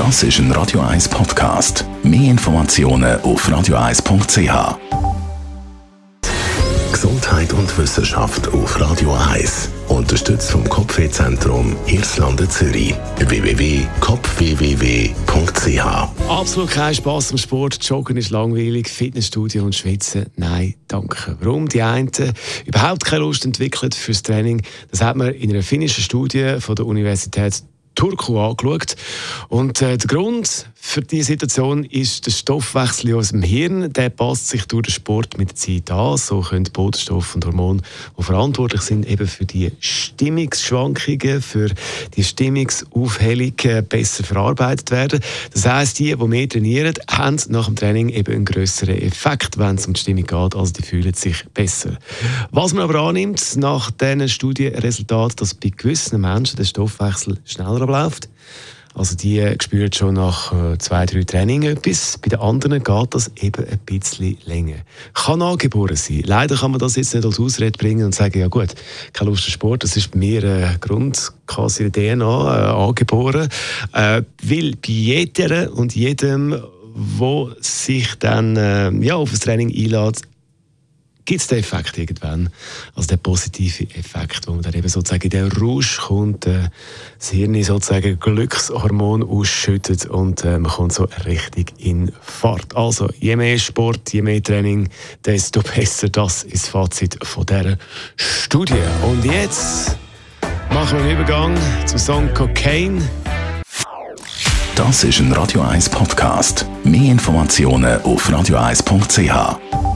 Das ist ein Radio 1 Podcast. Mehr Informationen auf radio1.ch. Gesundheit und Wissenschaft auf Radio 1. Unterstützt vom Kopfwehzentrum Irlande Zürich. www.kopfwww.ch Absolut kein Spaß am Sport. Joggen ist langweilig, Fitnessstudio und Schwitzen. Nein, danke. Warum die einen überhaupt keine Lust entwickelt fürs Training, das hat man in einer finnischen Studie von der Universität Turku angeschaut. Und äh, der Grund für diese Situation ist der Stoffwechsel aus dem Hirn. Der passt sich durch den Sport mit der Zeit an. So können Botenstoffe und Hormone, die verantwortlich sind eben für die Stimmungsschwankungen, für die Stimmungsaufhellung äh, besser verarbeitet werden. Das heisst, die, die mehr trainieren, haben nach dem Training eben einen größeren Effekt, wenn es um die Stimmung geht. Also die fühlen sich besser. Was man aber annimmt nach diesen Studienresultaten, dass bei gewissen Menschen der Stoffwechsel schneller abläuft. Also die spüren schon nach äh, zwei, drei Trainings etwas. Bei den anderen geht das eben ein bisschen länger. Kann angeboren sein. Leider kann man das jetzt nicht als Ausrede bringen und sagen, ja gut, keine Lust auf Sport, das ist bei mir ein Grund, quasi DNA äh, angeboren. Äh, weil bei jeder und jedem, wo sich dann äh, ja, auf das Training einlädt, gibt es den Effekt irgendwann, also den positiven Effekt, wo man dann eben sozusagen in den Rausch kommt, äh, das Hirn sozusagen Glückshormon ausschüttet und äh, man kommt so richtig in Fahrt. Also je mehr Sport, je mehr Training, desto besser. Das ist das Fazit von dieser Studie. Und jetzt machen wir einen Übergang zum Song Cocaine. Das ist ein Radio 1 Podcast. Mehr Informationen auf radio1.ch.